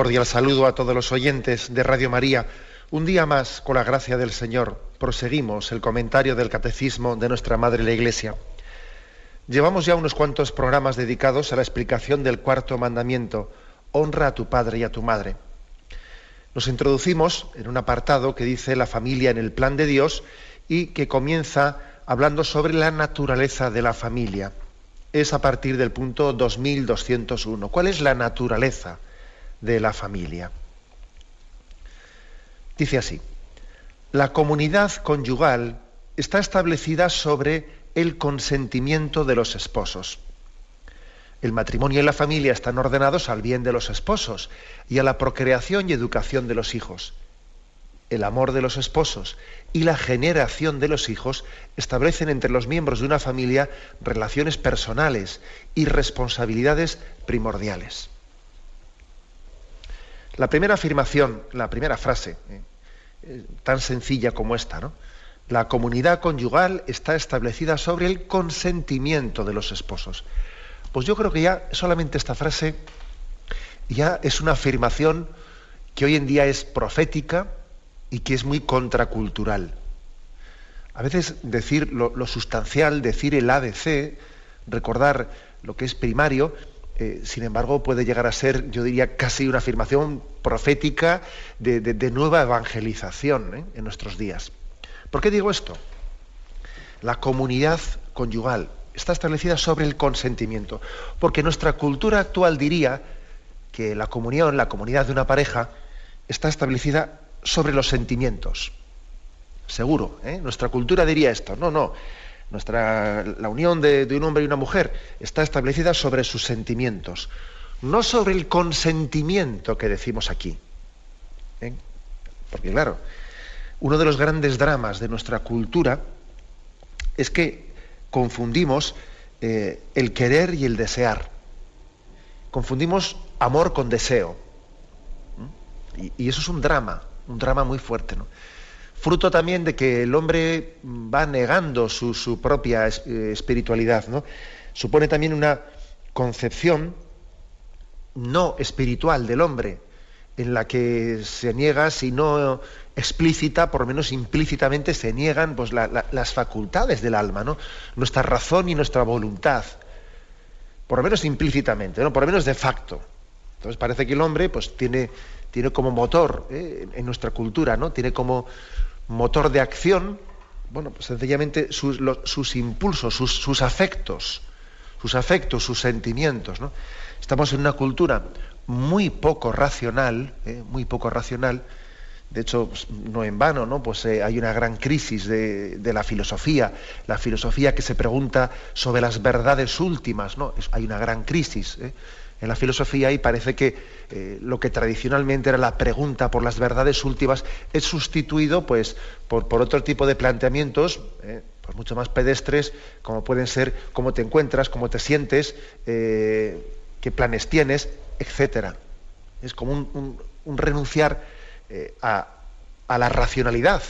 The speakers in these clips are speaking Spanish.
Cordial saludo a todos los oyentes de Radio María. Un día más, con la gracia del Señor, proseguimos el comentario del Catecismo de nuestra Madre la Iglesia. Llevamos ya unos cuantos programas dedicados a la explicación del cuarto mandamiento, honra a tu padre y a tu madre. Nos introducimos en un apartado que dice la familia en el plan de Dios y que comienza hablando sobre la naturaleza de la familia. Es a partir del punto 2201. ¿Cuál es la naturaleza? De la familia. Dice así, la comunidad conyugal está establecida sobre el consentimiento de los esposos. El matrimonio y la familia están ordenados al bien de los esposos y a la procreación y educación de los hijos. El amor de los esposos y la generación de los hijos establecen entre los miembros de una familia relaciones personales y responsabilidades primordiales. La primera afirmación, la primera frase, eh, eh, tan sencilla como esta, ¿no? La comunidad conyugal está establecida sobre el consentimiento de los esposos. Pues yo creo que ya solamente esta frase ya es una afirmación que hoy en día es profética y que es muy contracultural. A veces decir lo, lo sustancial, decir el ABC, recordar lo que es primario, eh, sin embargo, puede llegar a ser, yo diría, casi una afirmación profética de, nueva evangelización ¿eh? en nuestros días. ¿Por qué digo esto? La comunidad conyugal está establecida sobre el consentimiento, porque nuestra cultura actual diría que la comunión, la comunidad de una pareja, está establecida sobre los sentimientos. Seguro, ¿eh? nuestra cultura diría esto. No, no, nuestra, la unión de, un hombre y una mujer está establecida sobre sus sentimientos, no sobre el consentimiento que decimos aquí. ¿eh? Porque claro, uno de los grandes dramas de nuestra cultura es que confundimos eh, el querer y el desear. Confundimos amor con deseo. ¿eh? Y, y, eso es un drama, un drama muy fuerte. ¿no? Fruto también de que el hombre va negando su, propia eh, espiritualidad. ¿no? Supone también una concepción no espiritual del hombre, en la que se niega, si no explícita, por lo menos implícitamente se niegan pues, las facultades del alma, ¿no? nuestra razón y nuestra voluntad, por lo menos implícitamente, ¿no? por lo menos de facto. Entonces parece que el hombre pues, tiene, tiene como motor ¿eh? en nuestra cultura, ¿no? tiene como, motor de acción, bueno, pues sencillamente sus, impulsos, sus, afectos, sus afectos, sus sentimientos. ¿no? Estamos en una cultura muy poco racional, ¿eh? muy poco racional. De hecho, pues, no en vano, ¿no? Pues eh, hay una gran crisis de, de, la filosofía, la filosofía que se pregunta sobre las verdades últimas, ¿no? hay una gran crisis. ¿eh? En la filosofía y parece que eh, lo que tradicionalmente era la pregunta por las verdades últimas es sustituido pues, por, otro tipo de planteamientos, eh, pues mucho más pedestres, como pueden ser cómo te encuentras, cómo te sientes, eh, qué planes tienes, etc. Es como un, un renunciar a, a, la racionalidad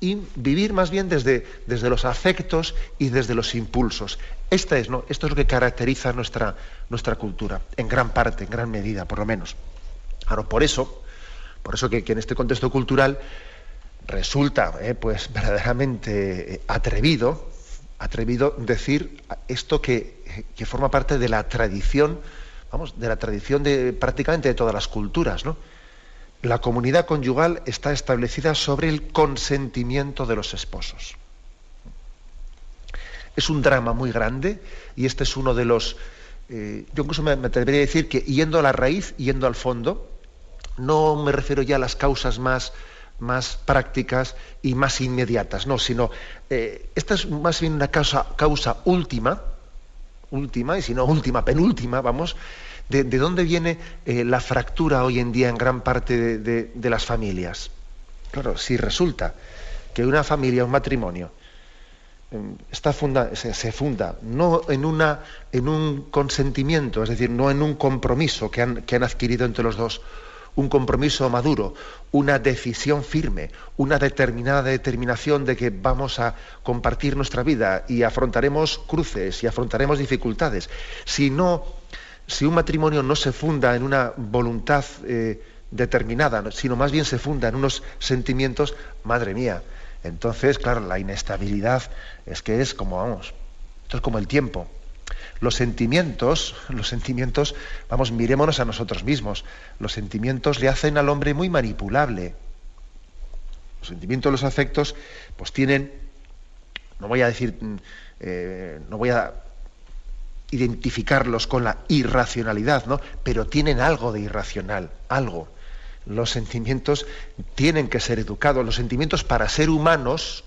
y vivir más bien desde, desde los afectos y desde los impulsos. Esta es, ¿no? Esto es lo que caracteriza nuestra, nuestra cultura, en gran parte, en gran medida, por lo menos. Ahora, por eso, por eso que, en este contexto cultural resulta eh, pues verdaderamente eh, atrevido, atrevido decir esto que, que, forma parte de la tradición, vamos, de la tradición de prácticamente de todas las culturas, ¿no? La comunidad conyugal está establecida sobre el consentimiento de los esposos. Es un drama muy grande y este es uno de los... Eh, yo incluso me, atrevería a decir que yendo a la raíz, yendo al fondo, no me refiero ya a las causas más, más prácticas y más inmediatas, no, sino eh, esta es más bien una causa, causa última, última, y si no última, penúltima, vamos, ¿De, dónde viene eh, la fractura hoy en día en gran parte de, las familias? Claro, si resulta que una familia, un matrimonio, em, está funda, se, funda no en, una, en un consentimiento, es decir, no en un compromiso que han, que han adquirido entre los dos, un compromiso maduro, una decisión firme, una determinada determinación de que vamos a compartir nuestra vida y afrontaremos cruces y afrontaremos dificultades. Si no, si un matrimonio no se funda en una voluntad eh, determinada, sino más bien se funda en unos sentimientos, madre mía, entonces, claro, la inestabilidad es que es como, vamos, esto es como el tiempo. Los sentimientos, los sentimientos, vamos, mirémonos a nosotros mismos. Los sentimientos le hacen al hombre muy manipulable. Los sentimientos, los afectos, pues tienen, no voy a decir, mm, eh, no voy a identificarlos con la irracionalidad, ¿no? Pero tienen algo de irracional, algo. Los sentimientos tienen que ser educados. Los sentimientos para ser humanos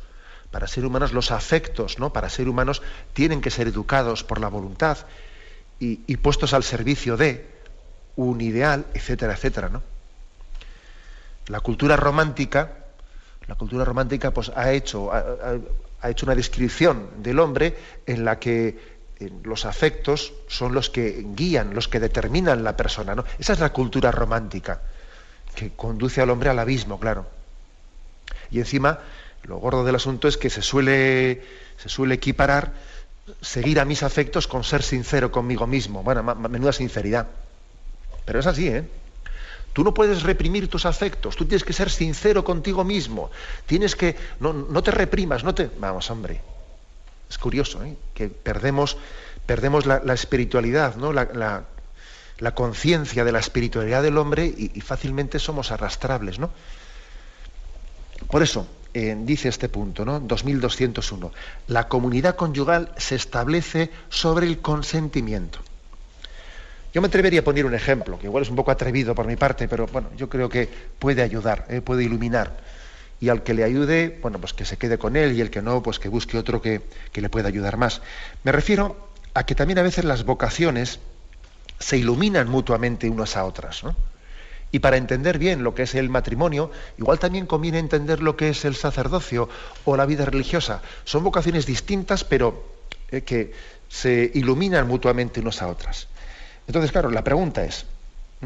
para ser humanos los afectos, ¿no? Para ser humanos tienen que ser educados por la voluntad y, puestos al servicio de un ideal, etcétera, etcétera, ¿no? La cultura romántica, la cultura romántica pues, ha, hecho, ha, hecho una descripción del hombre en la que eh, los afectos son los que guían, los que determinan la persona. ¿no? Esa es la cultura romántica, que conduce al hombre al abismo, claro. Y encima lo gordo del asunto es que se suele, se suele equiparar seguir a mis afectos con ser sincero conmigo mismo. Bueno, menuda sinceridad. Pero es así, ¿eh? Tú no puedes reprimir tus afectos, tú tienes que ser sincero contigo mismo. Tienes que. No, no te reprimas, no te. Vamos, hombre. Es curioso, ¿eh? Que perdemos, perdemos la, espiritualidad, ¿no? La, conciencia de la espiritualidad del hombre y, fácilmente somos arrastrables. Por eso, dice este punto, ¿no? 2201. La comunidad conyugal se establece sobre el consentimiento. Yo me atrevería a poner un ejemplo, que igual es un poco atrevido por mi parte, pero bueno, yo creo que puede ayudar, ¿eh? puede iluminar. Y al que le ayude, bueno, pues que se quede con él y el que no, pues que busque otro que, que le pueda ayudar más. Me refiero a que también a veces las vocaciones se iluminan mutuamente unas a otras, ¿no? Y para entender bien lo que es el matrimonio, igual también conviene entender lo que es el sacerdocio o la vida religiosa. Son vocaciones distintas, pero eh, que se iluminan mutuamente unas a otras. Entonces, claro, la pregunta es,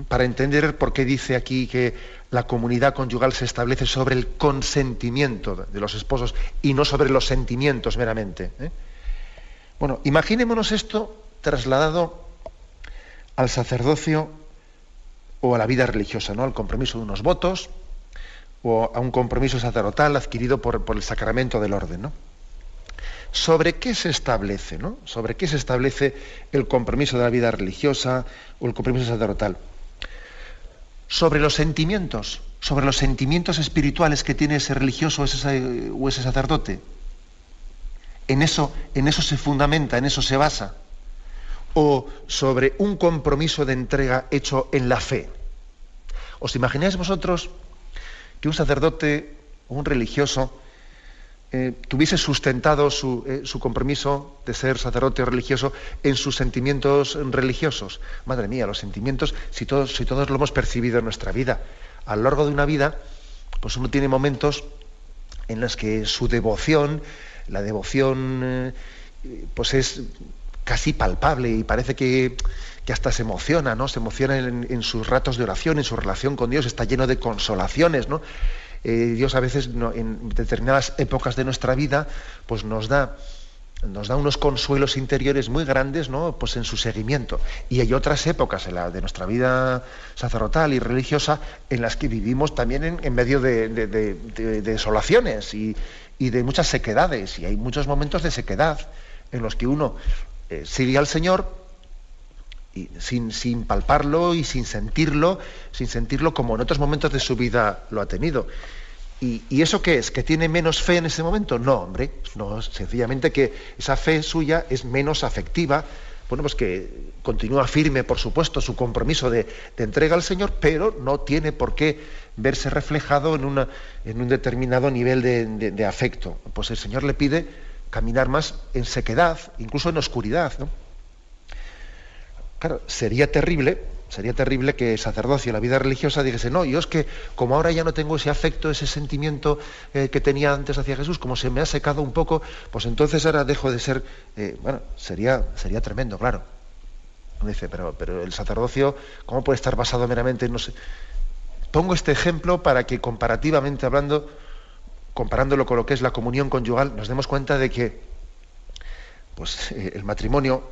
para entender por qué dice aquí que la comunidad conyugal se establece sobre el consentimiento de los esposos y no sobre los sentimientos meramente. ¿eh? Bueno, imaginémonos esto trasladado al sacerdocio o a la vida religiosa, ¿no? al compromiso de unos votos o a un compromiso sacerdotal adquirido por, el sacramento del orden. ¿Sobre qué se establece? ¿no? ¿Sobre qué se establece el compromiso de la vida religiosa o el compromiso sacerdotal? Sobre los sentimientos, sobre los sentimientos espirituales que tiene ese religioso o ese, sacerdote. En eso, en eso se fundamenta, en eso se basa o sobre un compromiso de entrega hecho en la fe. ¿Os imagináis vosotros que un sacerdote o un religioso eh, tuviese sustentado eh, su, compromiso de ser sacerdote religioso en sus sentimientos religiosos? Madre mía, los sentimientos, si todos, si todos lo hemos percibido en nuestra vida, a lo largo de una vida, pues uno tiene momentos en los que su devoción, la devoción, eh, pues es casi palpable y parece que, hasta se emociona, ¿no? Se emociona en, sus ratos de oración, en su relación con Dios, está lleno de consolaciones, ¿no? Eh, Dios a veces en determinadas épocas de nuestra vida, pues nos da, nos da unos consuelos interiores muy grandes, ¿no? Pues en su seguimiento. Y hay otras épocas en la de nuestra vida sacerdotal y religiosa en las que vivimos también en, medio de, desolaciones y, de muchas sequedades. Y hay muchos momentos de sequedad en los que uno eh, sigue al Señor sin, palparlo y sin sentirlo, sin sentirlo como en otros momentos de su vida lo ha tenido. ¿Y, eso qué es? ¿Que tiene menos fe en ese momento? No, hombre, no, sencillamente que esa fe suya es menos afectiva, bueno, pues que continúa firme, por supuesto, su compromiso de, entrega al Señor, pero no tiene por qué verse reflejado en, un determinado nivel de, de afecto. Pues el Señor le pide caminar más en sequedad, incluso en oscuridad. Claro, sería terrible sería terrible que el sacerdocio, la vida religiosa, dijese, no, yo es que como ahora ya no tengo ese afecto, ese sentimiento eh, que tenía antes hacia Jesús, como se me ha secado un poco, pues entonces ahora dejo de ser, eh, bueno, sería, sería tremendo, claro. Dice, pero, pero el sacerdocio, ¿cómo puede estar basado meramente en no sé? Pongo este ejemplo para que comparativamente hablando, comparándolo con lo que es la comunión conyugal, nos demos cuenta de que pues, eh, el matrimonio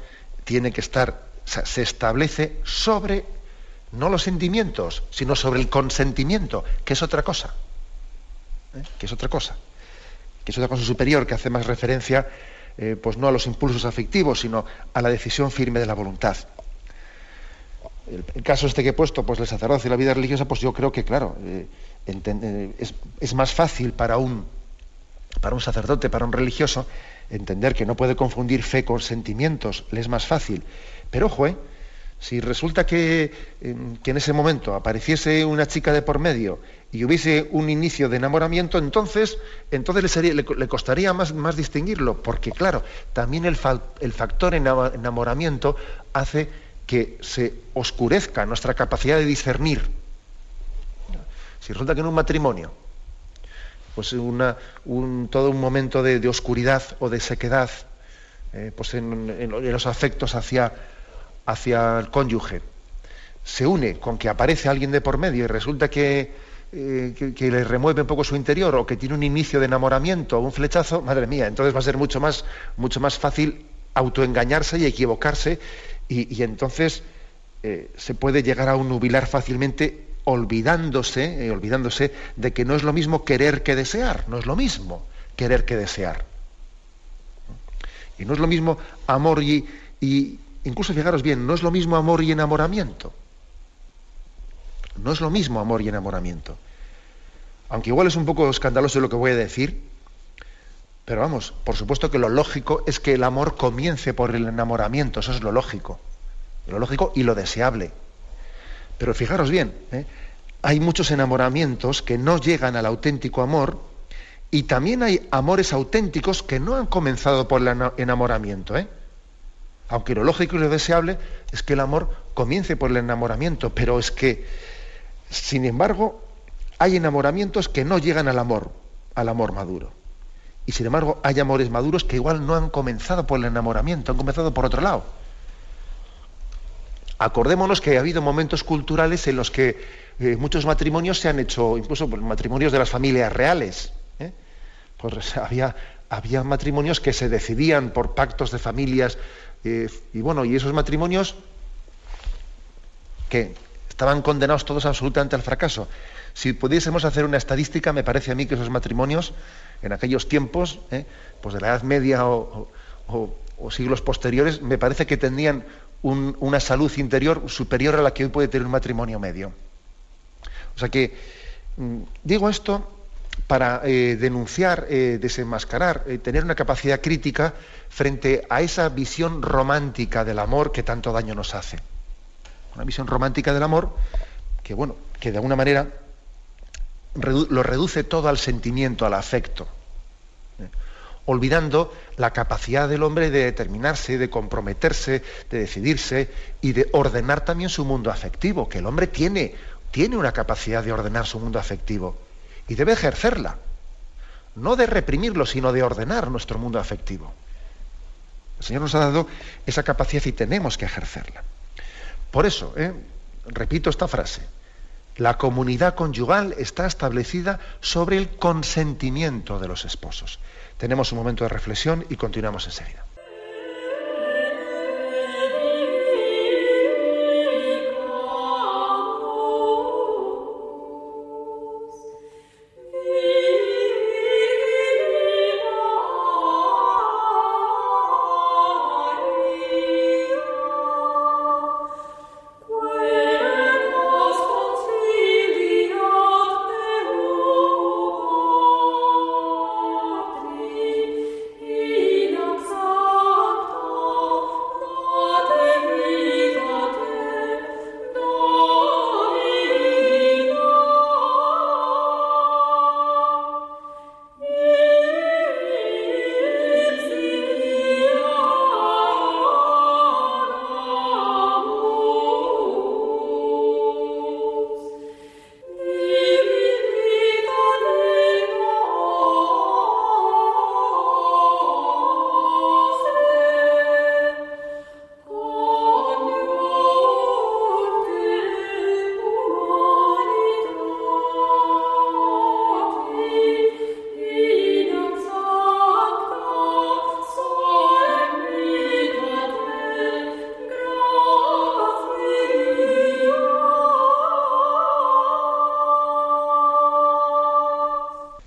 tiene que estar, se establece sobre no los sentimientos, sino sobre el consentimiento, que es otra cosa. ¿eh? Que es otra cosa. Que es otra cosa superior, que hace más referencia, eh, pues no a los impulsos afectivos, sino a la decisión firme de la voluntad. El, caso este que he puesto, pues el sacerdocio y la vida religiosa, pues yo creo que, claro, eh, es, es, más fácil para un, para un sacerdote, para un religioso, entender que no puede confundir fe con sentimientos, le es más fácil. Pero ojo, ¿eh? si resulta que, em, que, en ese momento apareciese una chica de por medio y hubiese un inicio de enamoramiento, entonces, entonces le, sería, le, costaría más, más, distinguirlo, porque claro, también el, el factor enamoramiento hace que se oscurezca nuestra capacidad de discernir. Si resulta que en un matrimonio pues un, todo un momento de, oscuridad o de sequedad eh, pues en, los afectos hacia, hacia el cónyuge. Se une con que aparece alguien de por medio y resulta que, eh, que, le remueve un poco su interior o que tiene un inicio de enamoramiento o un flechazo, madre mía, entonces va a ser mucho más, mucho más fácil autoengañarse y equivocarse y, entonces eh, se puede llegar a un nubilar fácilmente olvidándose, eh, olvidándose de que no es lo mismo querer que desear, no es lo mismo querer que desear. Y no es lo mismo amor y, incluso fijaros bien, no es lo mismo amor y enamoramiento. No es lo mismo amor y enamoramiento. Aunque igual es un poco escandaloso lo que voy a decir, pero vamos, por supuesto que lo lógico es que el amor comience por el enamoramiento, eso es lo lógico. Lo lógico y lo deseable. Pero fijaros bien, ¿eh? hay muchos enamoramientos que no llegan al auténtico amor y también hay amores auténticos que no han comenzado por el enamoramiento. ¿eh? Aunque lo lógico y lo deseable es que el amor comience por el enamoramiento, pero es que, sin embargo, hay enamoramientos que no llegan al amor, al amor maduro. Y sin embargo, hay amores maduros que igual no han comenzado por el enamoramiento, han comenzado por otro lado. Acordémonos que ha habido momentos culturales en los que eh, muchos matrimonios se han hecho, incluso matrimonios de las familias reales. ¿eh? Pues había, había matrimonios que se decidían por pactos de familias eh, y bueno, y esos matrimonios que estaban condenados todos absolutamente al fracaso. Si pudiésemos hacer una estadística, me parece a mí que esos matrimonios en aquellos tiempos, pues de la Edad Media o, siglos posteriores, me parece que tenían una salud interior superior a la que hoy puede tener un matrimonio medio. O sea que mm, digo esto para eh, denunciar, eh, desenmascarar, eh, tener una capacidad crítica frente a esa visión romántica del amor que tanto daño nos hace. Una visión romántica del amor que, bueno, que de alguna manera lo reduce todo al sentimiento, al afecto olvidando la capacidad del hombre de determinarse, de comprometerse, de decidirse y de ordenar también su mundo afectivo, que el hombre tiene, tiene una capacidad de ordenar su mundo afectivo y debe ejercerla, no de reprimirlo, sino de ordenar nuestro mundo afectivo. El Señor nos ha dado esa capacidad y tenemos que ejercerla. Por eso, ¿eh? repito esta frase, la comunidad conyugal está establecida sobre el consentimiento de los esposos. Tenemos un momento de reflexión y continuamos enseguida.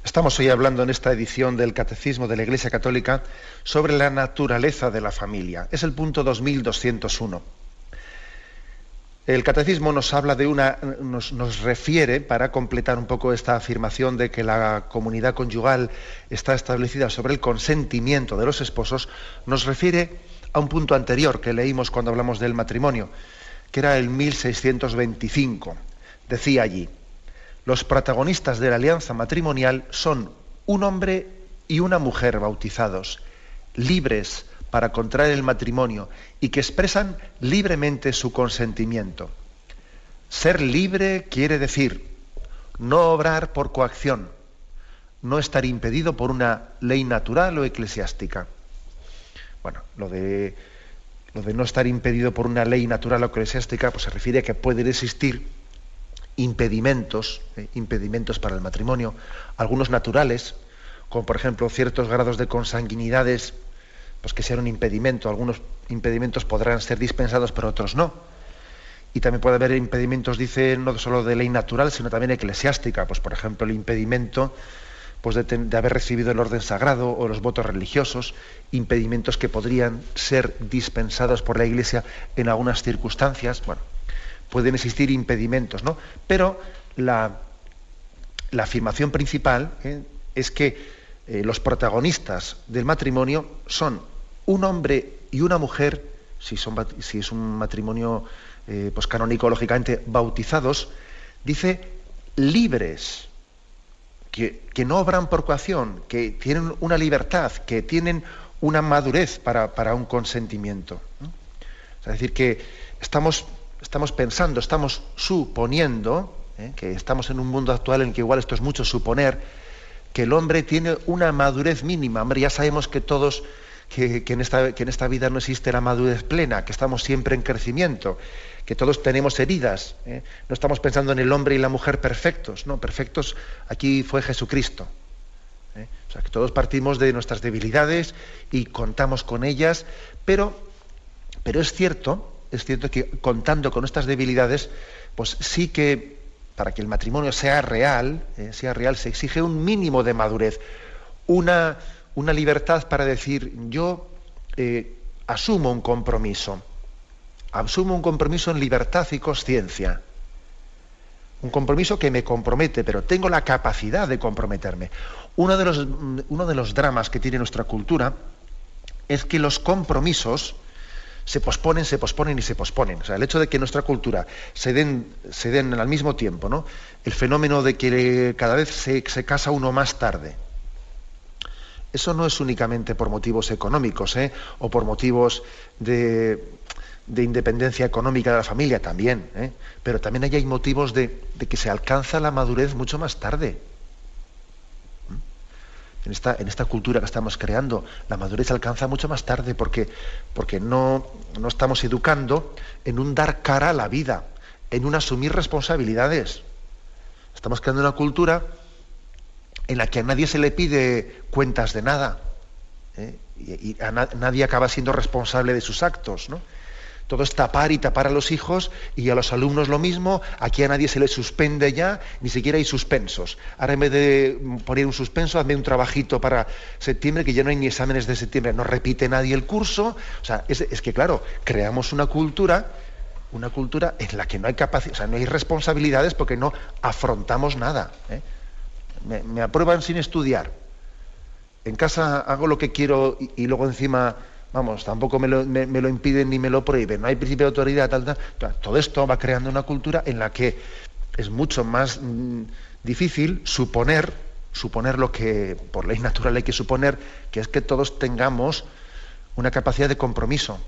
Estamos hoy hablando en esta edición del Catecismo de la Iglesia Católica sobre la naturaleza de la familia. Es el punto 2201. El catecismo nos habla de una, nos, nos, refiere, para completar un poco esta afirmación de que la comunidad conyugal está establecida sobre el consentimiento de los esposos, nos refiere a un punto anterior que leímos cuando hablamos del matrimonio, que era el 1625. Decía allí, los protagonistas de la alianza matrimonial son un hombre y una mujer bautizados, libres para contraer el matrimonio y que expresan libremente su consentimiento. Ser libre quiere decir no obrar por coacción, no estar impedido por una ley natural o eclesiástica. Bueno, lo de, no estar impedido por una ley natural o eclesiástica pues se refiere a que pueden existir impedimentos, eh, impedimentos para el matrimonio, algunos naturales, como por ejemplo ciertos grados de consanguinidades pues que sean un impedimento. Algunos impedimentos podrán ser dispensados, pero otros no. Y también puede haber impedimentos, dice, no solo de ley natural, sino también eclesiástica. Pues, por ejemplo, el impedimento pues, de, haber recibido el orden sagrado o los votos religiosos, impedimentos que podrían ser dispensados por la Iglesia en algunas circunstancias. Bueno, pueden existir impedimentos, ¿no? Pero la, afirmación principal ¿eh? es que eh, los protagonistas del matrimonio son un hombre y una mujer, si es un matrimonio eh, pues canónico, lógicamente, bautizados, dice libres, que, no obran por coacción, que tienen una libertad, que tienen una madurez para, un consentimiento. Es decir, que estamos, estamos pensando, estamos suponiendo, ¿eh? que estamos en un mundo actual en que igual esto es mucho suponer, que el hombre tiene una madurez mínima. Hombre, ya sabemos que todos, que, en esta, que en esta vida no existe la madurez plena, que estamos siempre en crecimiento, que todos tenemos heridas. ¿eh? No estamos pensando en el hombre y la mujer perfectos, no, perfectos aquí fue Jesucristo. ¿eh? O sea, que todos partimos de nuestras debilidades y contamos con ellas, pero, pero es cierto, es cierto que contando con nuestras debilidades, pues sí que para que el matrimonio sea real, eh, sea real, se exige un mínimo de madurez, una, una libertad para decir yo eh, asumo un compromiso, asumo un compromiso en libertad y conciencia, un compromiso que me compromete, pero tengo la capacidad de comprometerme. Uno de los, uno de los dramas que tiene nuestra cultura es que los compromisos, se posponen, se posponen y se posponen. O sea, el hecho de que nuestra cultura se den, se den al mismo tiempo, ¿no? El fenómeno de que cada vez se, casa uno más tarde. Eso no es únicamente por motivos económicos ¿eh? o por motivos de, independencia económica de la familia también, ¿eh? pero también hay motivos de, de que se alcanza la madurez mucho más tarde en esta, en esta cultura que estamos creando, la madurez alcanza mucho más tarde porque, porque no, no estamos educando en un dar cara a la vida, en un asumir responsabilidades. Estamos creando una cultura en la que a nadie se le pide cuentas de nada. ¿eh? Y, a nadie acaba siendo responsable de sus actos. ¿no? Todo es tapar y tapar a los hijos y a los alumnos lo mismo. Aquí a nadie se le suspende ya, ni siquiera hay suspensos. Ahora en vez de poner un suspenso, hazme un trabajito para septiembre, que ya no hay ni exámenes de septiembre. No repite nadie el curso. O sea, es, que claro, creamos una cultura, una cultura en la que no hay capacidad, o sea, no hay responsabilidades porque no afrontamos nada. ¿eh? Me, aprueban sin estudiar. En casa hago lo que quiero y luego encima Vamos, tampoco me lo, impiden ni me lo prohíben. No hay principio de autoridad, tal, tal. Todo esto va creando una cultura en la que es mucho más mm, difícil suponer, suponer lo que por ley natural hay que suponer, que es que todos tengamos una capacidad de compromiso.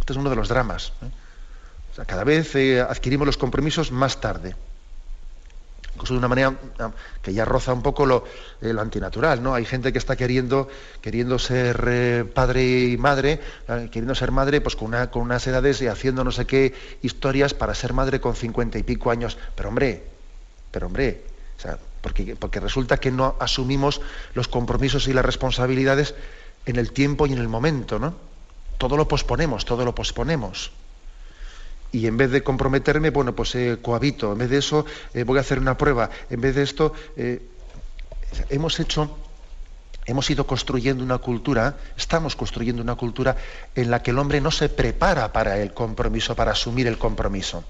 Este es uno de los dramas. ¿eh? cada vez eh, adquirimos los compromisos más tarde incluso de una manera que ya roza un poco lo, eh, antinatural, ¿no? Hay gente que está queriendo, queriendo ser eh, padre y madre, ah, queriendo ser madre pues con, una, con unas edades y haciendo no sé qué historias para ser madre con cincuenta y pico años. Pero hombre, pero hombre, porque, porque resulta que no asumimos los compromisos y las responsabilidades en el tiempo y en el momento, ¿no? Todo lo posponemos, todo lo posponemos y en vez de comprometerme, bueno, pues eh, cohabito, en vez de eso eh, voy a hacer una prueba, en vez de esto, eh, hemos hecho, hemos ido construyendo una cultura, estamos construyendo una cultura en la que el hombre no se prepara para el compromiso, para asumir el compromiso.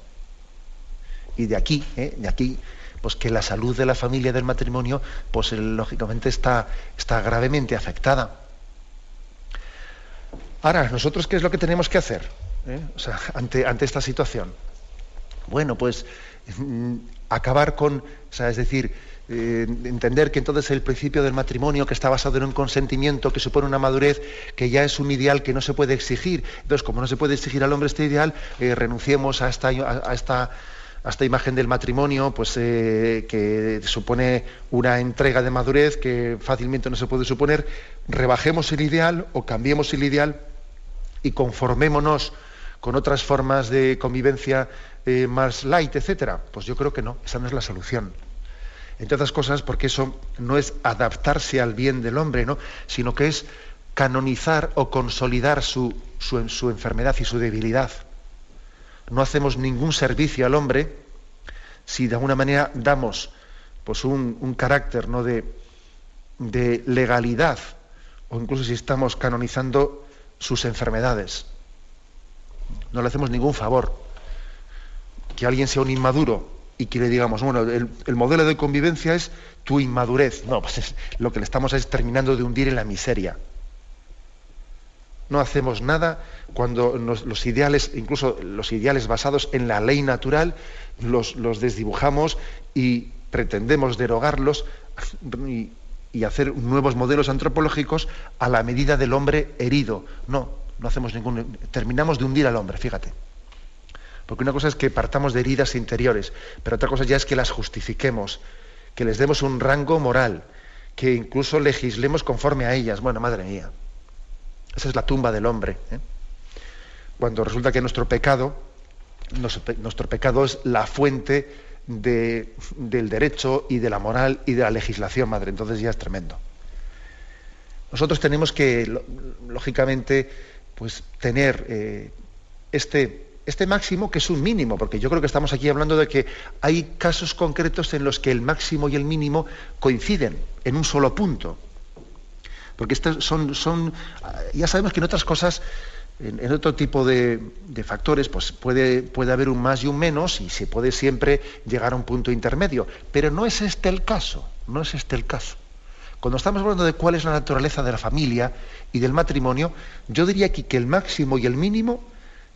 Y de aquí, de aquí, pues que la salud de la familia del matrimonio, pues lógicamente está, está gravemente afectada. Ahora, nosotros qué es lo que tenemos que hacer ¿Eh? ante, esta situación. Bueno, pues mm, acabar con, es decir, eh, entender que entonces el principio del matrimonio, que está basado en un consentimiento, que supone una madurez, que ya es un ideal que no se puede exigir. Entonces, como no se puede exigir al hombre este ideal, eh, renunciemos a esta, imagen del matrimonio, pues que supone una entrega de madurez que fácilmente no se puede suponer, rebajemos el ideal o cambiemos el ideal y conformémonos con otras formas de convivencia más light, etcétera. Pues yo creo que no, esa no es la solución entre otras cosas porque eso no es adaptarse al bien del hombre, ¿no? sino que es canonizar o consolidar su, enfermedad y su debilidad. No hacemos ningún servicio al hombre si de alguna manera damos pues, un, carácter ¿no? de legalidad o incluso si estamos canonizando sus enfermedades. No le hacemos ningún favor. Que alguien sea un inmaduro y que le digamos, bueno, el, modelo de convivencia es tu inmadurez. No, pues lo que le estamos es terminando de hundir en la miseria. No hacemos nada cuando los ideales, incluso los ideales basados en la ley natural, los, desdibujamos y pretendemos derogarlos y, y, hacer nuevos modelos antropológicos a la medida del hombre herido. No, no hacemos ningún. Terminamos de hundir al hombre, fíjate. Porque una cosa es que partamos de heridas interiores, pero otra cosa ya es que las justifiquemos, que les demos un rango moral, que incluso legislemos conforme a ellas. Bueno, madre mía, esa es la tumba del hombre. ¿eh? Cuando resulta que nuestro pecado, nuestro pecado es la fuente del derecho y de la moral y de la legislación, madre. Entonces ya es tremendo. Nosotros tenemos que, lógicamente, pues tener eh, este este máximo que es un mínimo, porque yo creo que estamos aquí hablando de que hay casos concretos en los que el máximo y el mínimo coinciden en un solo punto. Porque estos son, son ya sabemos que en otras cosas, en, otro tipo de, factores, pues puede, puede haber un más y un menos y se puede siempre llegar a un punto intermedio. Pero no es este el caso, no es este el caso. Cuando estamos hablando de cuál es la naturaleza de la familia y del matrimonio, yo diría aquí que el máximo y el mínimo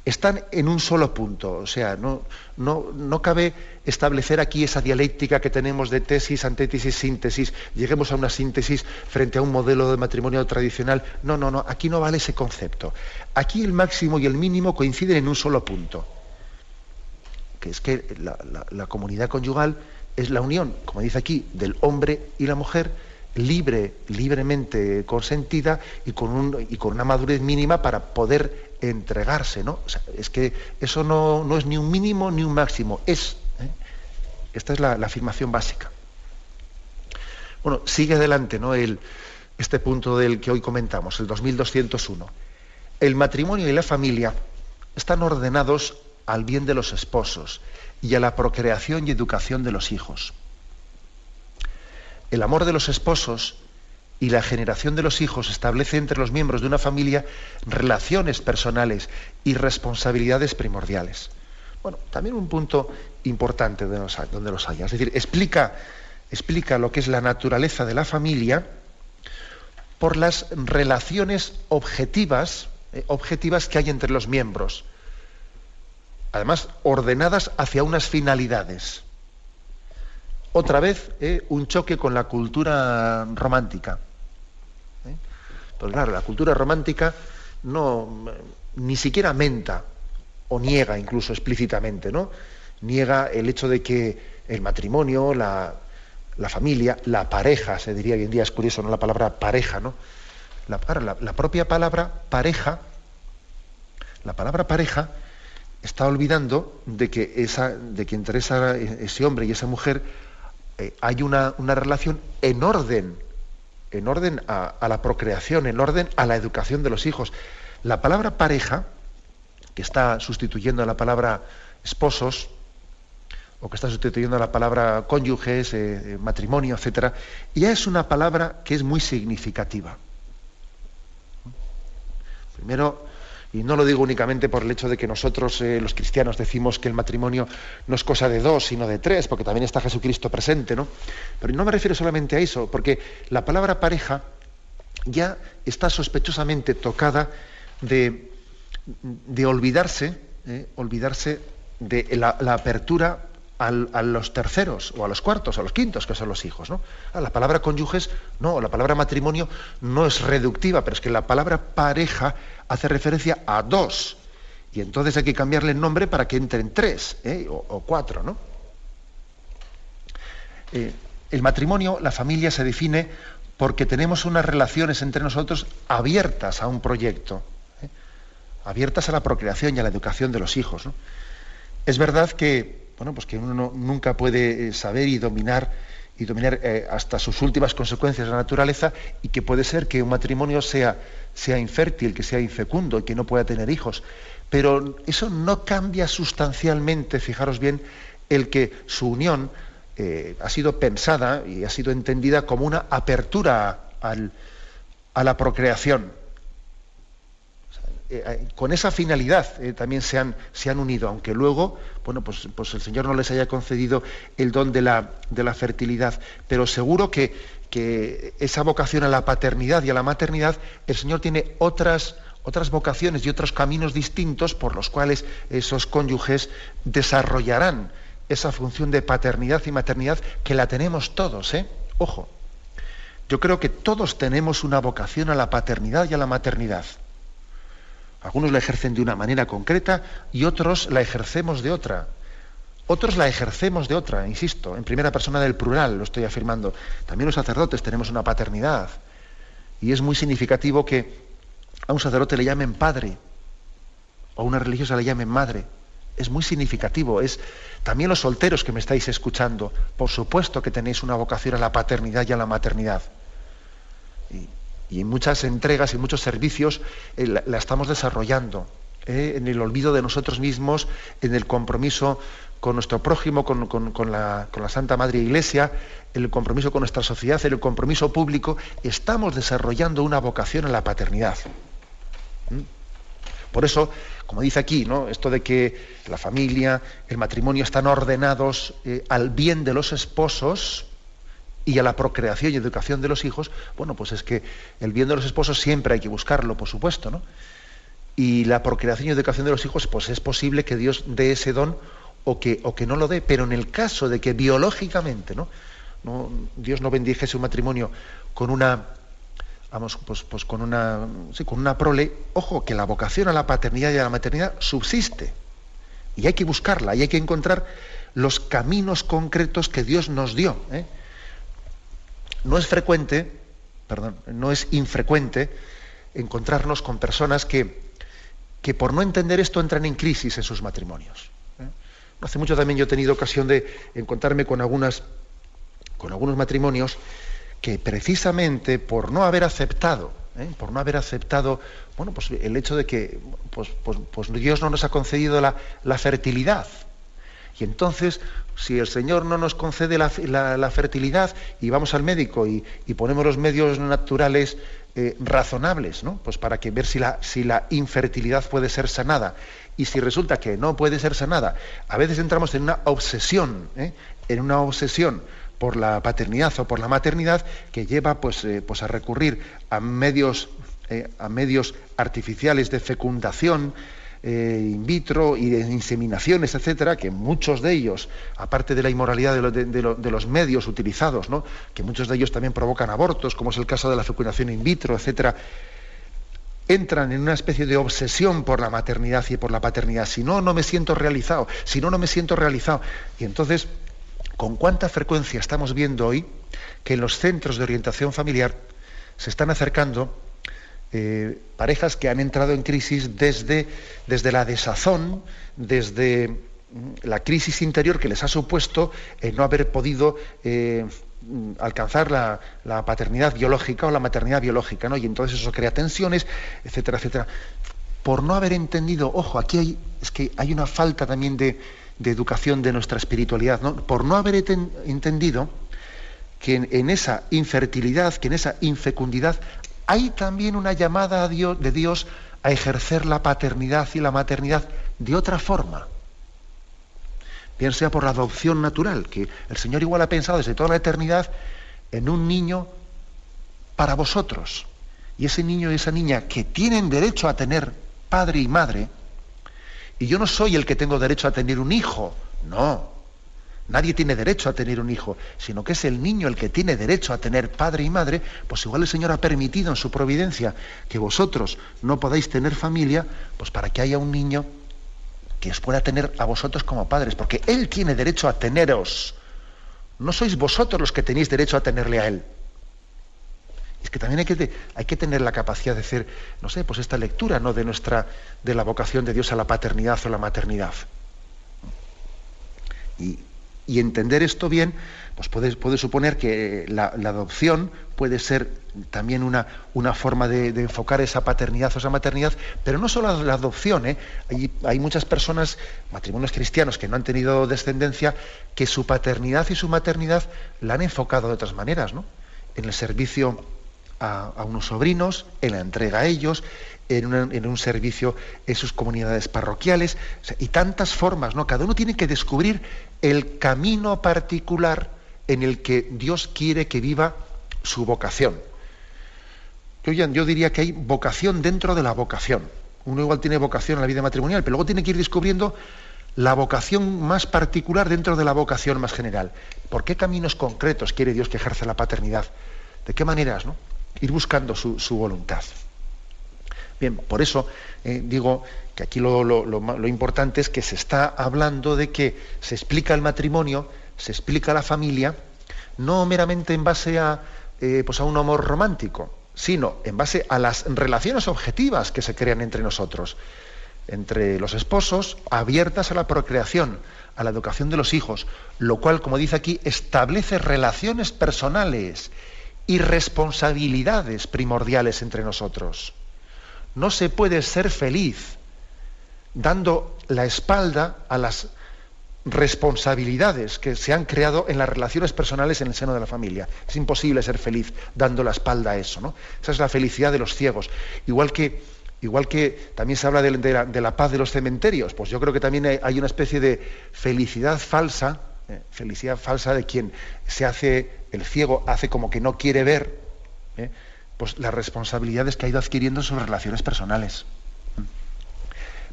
están en un solo punto. O sea, no, no, no, cabe establecer aquí esa dialéctica que tenemos de tesis, antítesis, síntesis. Lleguemos a una síntesis frente a un modelo de matrimonio tradicional. No, no, no, aquí no vale ese concepto. Aquí el máximo y el mínimo coinciden en un solo punto. Que es que la, la comunidad conyugal es la unión, como dice aquí, del hombre y la mujer libre, libremente consentida y con, un, y con una madurez mínima para poder entregarse, ¿no? es que eso no, no, es ni un mínimo ni un máximo, es. ¿eh? Esta es la, afirmación básica. Bueno, sigue adelante, ¿no? El, este punto del que hoy comentamos, el 2201. El matrimonio y la familia están ordenados al bien de los esposos y a la procreación y educación de los hijos el amor de los esposos y la generación de los hijos establece entre los miembros de una familia relaciones personales y responsabilidades primordiales. Bueno, también un punto importante donde los haya. Es decir, explica, explica lo que es la naturaleza de la familia por las relaciones objetivas, eh, objetivas que hay entre los miembros. Además, ordenadas hacia unas finalidades otra vez eh, un choque con la cultura romántica. ¿eh? Pues claro, la cultura romántica no ni siquiera menta o niega incluso explícitamente, ¿no? Niega el hecho de que el matrimonio, la, familia, la pareja, se diría hoy en día, es curioso, ¿no? La palabra pareja, ¿no? La, la, propia palabra pareja, la palabra pareja está olvidando de que, esa, de que entre ese hombre y esa mujer eh, hay una, relación en orden, en orden a, la procreación, en orden a la educación de los hijos. La palabra pareja, que está sustituyendo a la palabra esposos, o que está sustituyendo la palabra cónyuges, eh, matrimonio, etcétera, ya es una palabra que es muy significativa. Primero, y no lo digo únicamente por el hecho de que nosotros, eh, los cristianos, decimos que el matrimonio no es cosa de dos, sino de tres, porque también está Jesucristo presente, ¿no? Pero no me refiero solamente a eso, porque la palabra pareja ya está sospechosamente tocada de, olvidarse, ¿eh? olvidarse de la, apertura a los terceros o a los cuartos, a los quintos, que son los hijos. ¿no? Ah, la palabra cónyuges, no, la palabra matrimonio no es reductiva, pero es que la palabra pareja hace referencia a dos. Y entonces hay que cambiarle el nombre para que entren tres ¿eh? o, cuatro. ¿no? Eh, el matrimonio, la familia se define porque tenemos unas relaciones entre nosotros abiertas a un proyecto, ¿eh? abiertas a la procreación y a la educación de los hijos. Es verdad que, bueno, pues que uno nunca puede saber y dominar y dominar hasta sus últimas consecuencias la naturaleza y que puede ser que un matrimonio sea sea infértil, que sea infecundo y que no pueda tener hijos. Pero eso no cambia sustancialmente, fijaros bien, el que su unión eh, ha sido pensada y ha sido entendida como una apertura a la procreación. Eh, eh, con esa finalidad también se han, se han, unido, aunque luego, bueno, pues, pues, el Señor no les haya concedido el don de la, de la fertilidad, pero seguro que, que esa vocación a la paternidad y a la maternidad, el Señor tiene otras, otras vocaciones y otros caminos distintos por los cuales esos cónyuges desarrollarán esa función de paternidad y maternidad que la tenemos todos, ¿eh? Ojo, yo creo que todos tenemos una vocación a la paternidad y a la maternidad. Algunos la ejercen de una manera concreta y otros la ejercemos de otra. Otros la ejercemos de otra, insisto, en primera persona del plural, lo estoy afirmando. También los sacerdotes tenemos una paternidad. Y es muy significativo que a un sacerdote le llamen padre o a una religiosa le llamen madre. Es muy significativo. Es también los solteros que me estáis escuchando. Por supuesto que tenéis una vocación a la paternidad y a la maternidad. En muchas entregas y muchos servicios eh, la, estamos desarrollando. Eh, en el olvido de nosotros mismos, en el compromiso con nuestro prójimo, con, la, Santa Madre Iglesia, el compromiso con nuestra sociedad, el compromiso público, estamos desarrollando una vocación a la paternidad. ¿Mm? Por eso, como dice aquí, ¿no? esto de que la familia, el matrimonio están ordenados eh, al bien de los esposos y a la procreación y educación de los hijos, bueno, pues es que el bien de los esposos siempre hay que buscarlo, por supuesto, ¿no? Y la procreación y educación de los hijos, pues es posible que Dios dé ese don o que, o que no lo dé, pero en el caso de que biológicamente ¿no? Dios no bendijese un matrimonio con una vamos, pues, pues con una sí, con una prole, ojo, que la vocación a la paternidad y a la maternidad subsiste. Y hay que buscarla, y hay que encontrar los caminos concretos que Dios nos dio. ¿eh? No es frecuente, perdón, no es infrecuente encontrarnos con personas que, que por no entender esto entran en crisis en sus matrimonios. Hace mucho también yo he tenido ocasión de encontrarme con, con algunos matrimonios que precisamente por no haber aceptado, ¿eh? por no haber aceptado, bueno, pues el hecho de que pues, pues, pues Dios no nos ha concedido la, fertilidad. Y entonces, si el Señor no nos concede la, fertilidad y vamos al médico y, ponemos los medios naturales eh, razonables, ¿no? Pues para ver si la, infertilidad puede ser sanada y si resulta que no puede ser sanada, a veces entramos en una obsesión, ¿eh? en una obsesión por la paternidad o por la maternidad que lleva pues, eh, pues a recurrir a medios artificiales de fecundación, in vitro y de inseminaciones, etcétera, que muchos de ellos, aparte de la inmoralidad de, los medios utilizados, que muchos de ellos también provocan abortos, como es el caso de la fecundación in vitro, etcétera, entran en una especie de obsesión por la maternidad y por la paternidad. Si no, no me siento realizado. Si no, no me siento realizado. Y entonces, ¿con cuánta frecuencia estamos viendo hoy que en los centros de orientación familiar se están acercando eh, parejas que han entrado en crisis desde, desde la desazón, desde mm, la crisis interior que les ha supuesto no haber podido eh, Mm, alcanzar la, paternidad biológica o la maternidad biológica, ¿no? Y entonces eso crea tensiones, etcétera, etcétera. Por no haber entendido, ojo, aquí hay, es que hay una falta también de, de educación de nuestra espiritualidad, por no haber entendido que en, esa infertilidad, que en esa infecundidad, hay también una llamada de Dios a ejercer la paternidad y la maternidad de otra forma. Bien sea por la adopción natural, que el Señor igual ha pensado desde toda la eternidad en un niño para vosotros. Y ese niño y esa niña que tienen derecho a tener padre y madre, y yo no soy el que tengo derecho a tener un hijo, no. Nadie tiene derecho a tener un hijo, sino que es el niño el que tiene derecho a tener padre y madre, pues igual el Señor ha permitido en su providencia que vosotros no podáis tener familia, pues para que haya un niño que os pueda tener a vosotros como padres, porque Él tiene derecho a teneros. No sois vosotros los que tenéis derecho a tenerle a Él. Es que también hay que, tener la capacidad de hacer, no sé, pues esta lectura ¿no? de nuestra, de la vocación de Dios a la paternidad o la maternidad. Y, entender esto bien, pues puede, suponer que la, adopción puede ser también una, forma de, enfocar esa paternidad o esa maternidad, pero no solo la adopción, ¿eh? hay, muchas personas, matrimonios cristianos que no han tenido descendencia, que su paternidad y su maternidad la han enfocado de otras maneras, ¿no? En el servicio a, unos sobrinos, en la entrega a ellos, en, un servicio en sus comunidades parroquiales, y tantas formas, ¿no? Cada uno tiene que descubrir el camino particular en el que Dios quiere que viva su vocación. Yo, diría que hay vocación dentro de la vocación. Uno igual tiene vocación en la vida matrimonial, pero luego tiene que ir descubriendo la vocación más particular dentro de la vocación más general. ¿Por qué caminos concretos quiere Dios que ejerza la paternidad? ¿De qué maneras? ¿no? ir buscando su, voluntad. Bien, por eso eh, digo que aquí lo, importante es que se está hablando de que se explica el matrimonio, se explica la familia, no meramente en base a, eh, pues a un amor romántico, sino en base a las relaciones objetivas que se crean entre nosotros, entre los esposos, abiertas a la procreación, a la educación de los hijos, lo cual, como dice aquí, establece relaciones personales y responsabilidades primordiales entre nosotros. No se puede ser feliz dando la espalda a las responsabilidades que se han creado en las relaciones personales en el seno de la familia. Es imposible ser feliz dando la espalda a eso. ¿no? Esa es la felicidad de los ciegos. Igual que, igual que también se habla de, la, paz de los cementerios, pues yo creo que también hay una especie de felicidad falsa eh, felicidad falsa de quien se hace, el ciego hace como que no quiere ver, eh, pues las responsabilidades que ha ido adquiriendo en sus relaciones personales.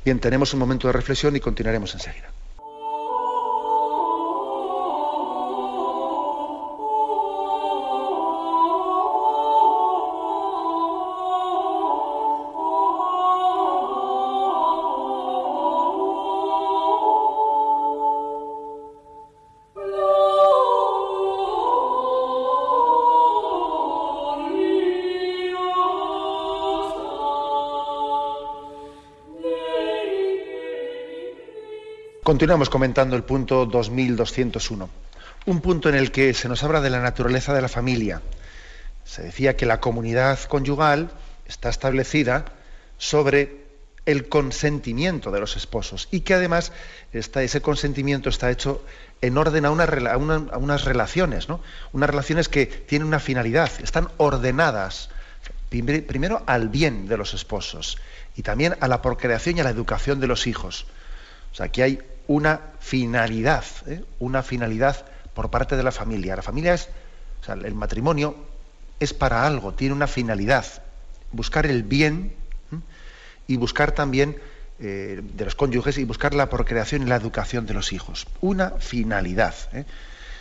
Bien, tenemos un momento de reflexión y continuaremos enseguida. Continuamos comentando el punto 2201, un punto en el que se nos habla de la naturaleza de la familia. Se decía que la comunidad conyugal está establecida sobre el consentimiento de los esposos y que además ese consentimiento está hecho en orden a, unas relaciones, ¿no? unas relaciones que tienen una finalidad, están ordenadas primero al bien de los esposos y también a la procreación y a la educación de los hijos. O sea, aquí hay una finalidad, ¿eh? una finalidad por parte de la familia. La familia es, o sea, el matrimonio es para algo, tiene una finalidad, buscar el bien y buscar también eh, de los cónyuges y buscar la procreación y la educación de los hijos. Una finalidad, ¿eh?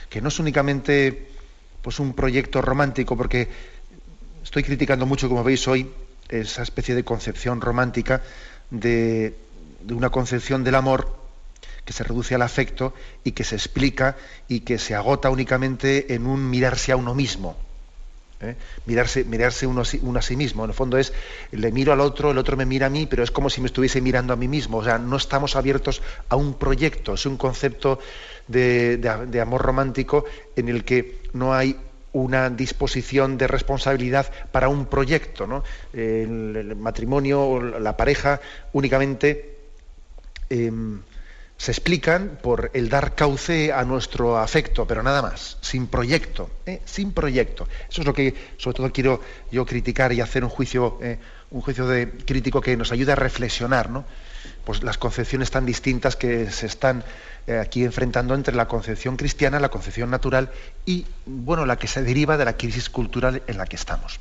que no es únicamente pues, un proyecto romántico, porque estoy criticando mucho, como veis hoy, esa especie de concepción romántica de, de una concepción del amor que se reduce al afecto y que se explica y que se agota únicamente en un mirarse a uno mismo. ¿eh? Mirarse, mirarse uno, a sí mismo. En el fondo es, le miro al otro, el otro me mira a mí, pero es como si me estuviese mirando a mí mismo. O sea, no estamos abiertos a un proyecto, es un concepto de, amor romántico en el que no hay una disposición de responsabilidad para un proyecto. ¿no? El, matrimonio o la pareja únicamente em, se explican por el dar cauce a nuestro afecto, pero nada más, sin proyecto, ¿eh? sin proyecto. Eso es lo que sobre todo quiero yo criticar y hacer un juicio, ¿eh? un juicio de crítico que nos ayude a reflexionar, ¿no? Pues las concepciones tan distintas que se están eh, aquí enfrentando entre la concepción cristiana, la concepción natural y bueno, la que se deriva de la crisis cultural en la que estamos.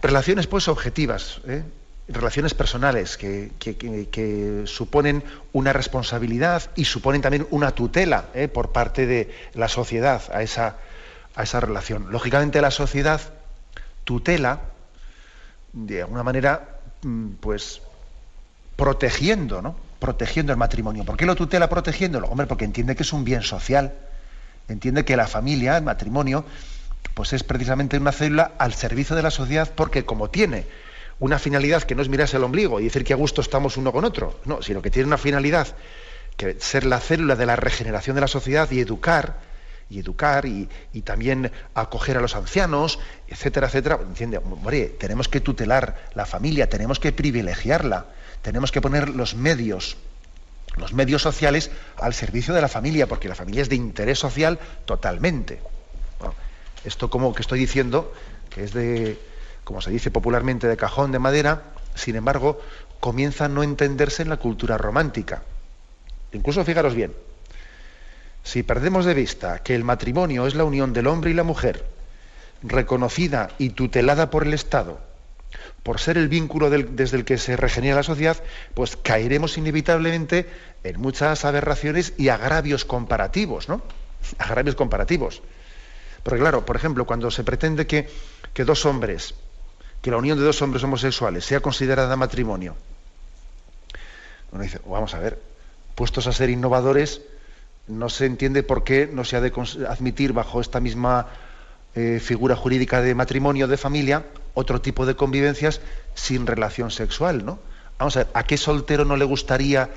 Relaciones pues objetivas, relaciones personales que, suponen una responsabilidad y suponen también una tutela ¿eh? por parte de la sociedad a esa, a esa relación. Lógicamente la sociedad tutela de alguna manera mm, pues protegiendo, ¿no? Protegiendo el matrimonio. ¿Por qué lo tutela protegiéndolo? Hombre, porque entiende que es un bien social. Entiende que la familia, el matrimonio, pues es precisamente una célula al servicio de la sociedad porque como tiene una finalidad que no es mirarse el ombligo y decir que a gusto estamos uno con otro, no, sino que tiene una finalidad que ser la célula de la regeneración de la sociedad y educar, y educar y, también acoger a los ancianos, etcétera, etcétera. ¿Entiende? tenemos que tutelar la familia, tenemos que privilegiarla, tenemos que poner los medios, los medios sociales al servicio de la familia, porque la familia es de interés social totalmente. esto como que estoy diciendo, que es de, como se dice popularmente, de cajón de madera, sin embargo, comienza a no entenderse en la cultura romántica. Incluso fijaros bien, si perdemos de vista que el matrimonio es la unión del hombre y la mujer, reconocida y tutelada por el Estado, por ser el vínculo desde el que se regenera la sociedad, pues caeremos inevitablemente en muchas aberraciones y agravios comparativos, ¿no? Agravios comparativos. Porque claro, por ejemplo, cuando se pretende que, que dos hombres que la unión de dos hombres homosexuales sea considerada matrimonio. Uno dice, vamos a ver, puestos a ser innovadores, no se entiende por qué no se ha de admitir bajo esta misma eh, figura jurídica de matrimonio, de familia, otro tipo de convivencias sin relación sexual, ¿no? Vamos a ver, ¿a qué soltero no le gustaría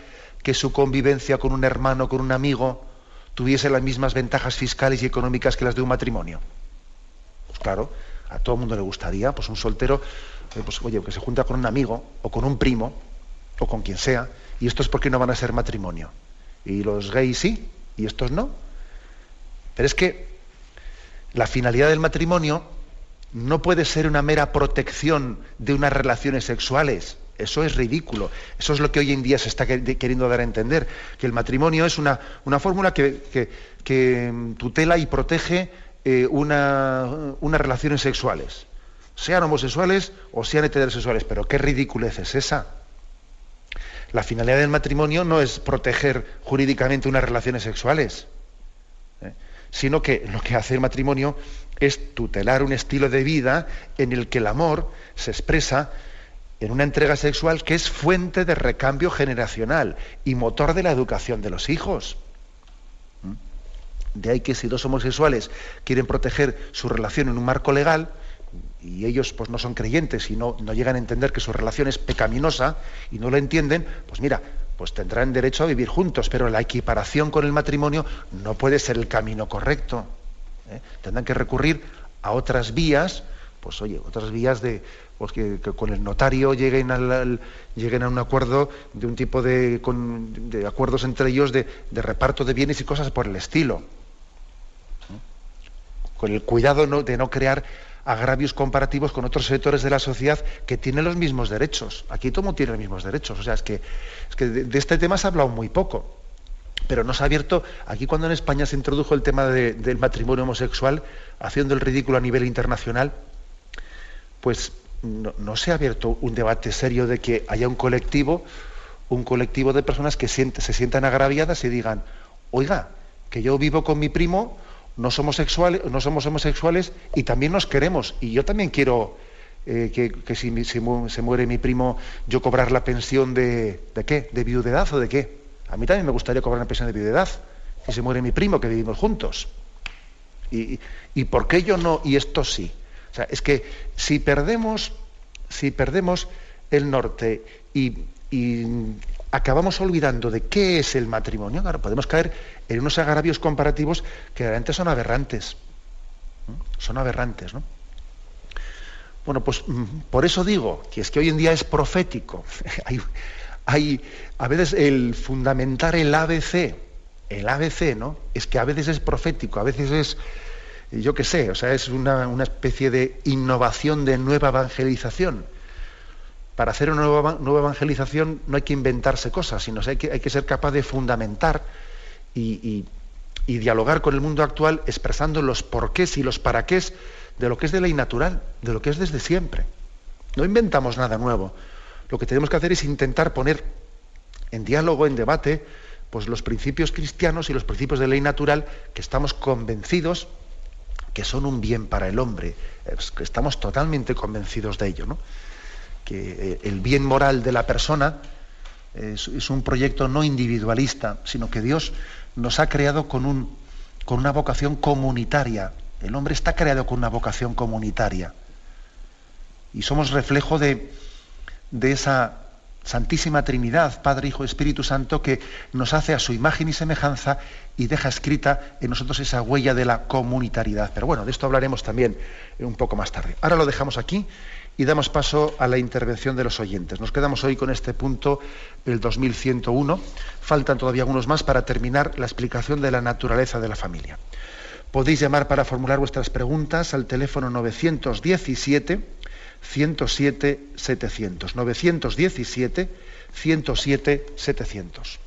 que su convivencia con un hermano, con un amigo, tuviese las mismas ventajas fiscales y económicas que las de un matrimonio? Pues claro, a todo el mundo le gustaría, pues un soltero, eh, pues oye, que se junta con un amigo o con un primo o con quien sea, y estos porque no van a ser matrimonio. Y los gays sí, y estos no. Pero es que la finalidad del matrimonio no puede ser una mera protección de unas relaciones sexuales. Eso es ridículo. Eso es lo que hoy en día se está queriendo dar a entender, que el matrimonio es una, una fórmula que, que tutela y protege eh, unas relaciones sexuales, sean homosexuales o sean heterosexuales, pero qué ridiculez es esa. La finalidad del matrimonio no es proteger jurídicamente unas relaciones sexuales, ¿eh? sino que lo que hace el matrimonio es tutelar un estilo de vida en el que el amor se expresa en una entrega sexual que es fuente de recambio generacional y motor de la educación de los hijos. De ahí que si dos homosexuales quieren proteger su relación en un marco legal, y ellos pues no son creyentes y no, no llegan a entender que su relación es pecaminosa y no lo entienden, pues mira, pues tendrán derecho a vivir juntos, pero la equiparación con el matrimonio no puede ser el camino correcto. ¿eh? Tendrán que recurrir a otras vías, pues oye, otras vías de pues que, con el notario lleguen, al, lleguen a un acuerdo de un tipo de, de acuerdos entre ellos de, de reparto de bienes y cosas por el estilo con el cuidado de no crear agravios comparativos con otros sectores de la sociedad que tienen los mismos derechos. Aquí todo tiene los mismos derechos. O sea, es que, es que de, este tema se ha hablado muy poco. Pero no se ha abierto, aquí cuando en España se introdujo el tema del matrimonio homosexual, haciendo el ridículo a nivel internacional, pues no, se ha abierto un debate serio de que haya un colectivo, un colectivo de personas que se sientan agraviadas y digan, oiga, que yo vivo con mi primo, no somos, sexuales, no somos homosexuales y también nos queremos. Y yo también quiero eh, que, si, se muere mi primo, yo cobrar la pensión de, ¿de qué? ¿De viudedad o de qué? A mí también me gustaría cobrar una pensión de viudedad. Si se muere mi primo, que vivimos juntos. Y, y, por qué yo no? Y esto sí. O sea, es que si perdemos, si perdemos el norte y, y acabamos olvidando de qué es el matrimonio, claro, podemos caer en unos agravios comparativos que realmente son aberrantes. Son aberrantes, ¿no? Bueno, pues mm, por eso digo que es que hoy en día es profético. hay, hay a veces el fundamentar el ABC, el ABC, ¿no? Es que a veces es profético, a veces es, yo qué sé, o sea, es una, especie de innovación de nueva evangelización. Para hacer una nueva, evangelización no hay que inventarse cosas, sino que hay que, ser capaz de fundamentar y, dialogar con el mundo actual expresando los porqués y los paraqués de lo que es de ley natural, de lo que es desde siempre. No inventamos nada nuevo. Lo que tenemos que hacer es intentar poner en diálogo, en debate, pues los principios cristianos y los principios de ley natural que estamos convencidos que son un bien para el hombre, estamos totalmente convencidos de ello, ¿no? Que eh, el bien moral de la persona es, un proyecto no individualista, sino que Dios nos ha creado con, un, con una vocación comunitaria. El hombre está creado con una vocación comunitaria. Y somos reflejo de, de esa Santísima Trinidad, Padre, Hijo, Espíritu Santo, que nos hace a su imagen y semejanza y deja escrita en nosotros esa huella de la comunitariedad. Pero bueno, de esto hablaremos también un poco más tarde. Ahora lo dejamos aquí y damos paso a la intervención de los oyentes. Nos quedamos hoy con este punto, el 2101. Faltan todavía algunos más para terminar la explicación de la naturaleza de la familia. Podéis llamar para formular vuestras preguntas al teléfono 917 107 700. 917 107 700.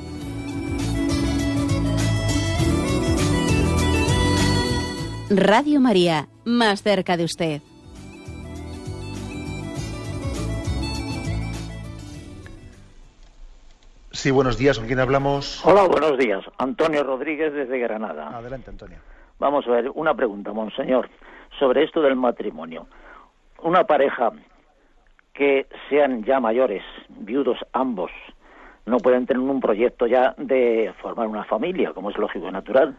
Radio María, más cerca de usted. Sí, buenos días. ¿Con quién hablamos? Hola, buenos días. Antonio Rodríguez desde Granada. Adelante, Antonio. Vamos a ver, una pregunta, monseñor, sobre esto del matrimonio. Una pareja que sean ya mayores, viudos ambos, no pueden tener un proyecto ya de formar una familia, como es lógico y natural.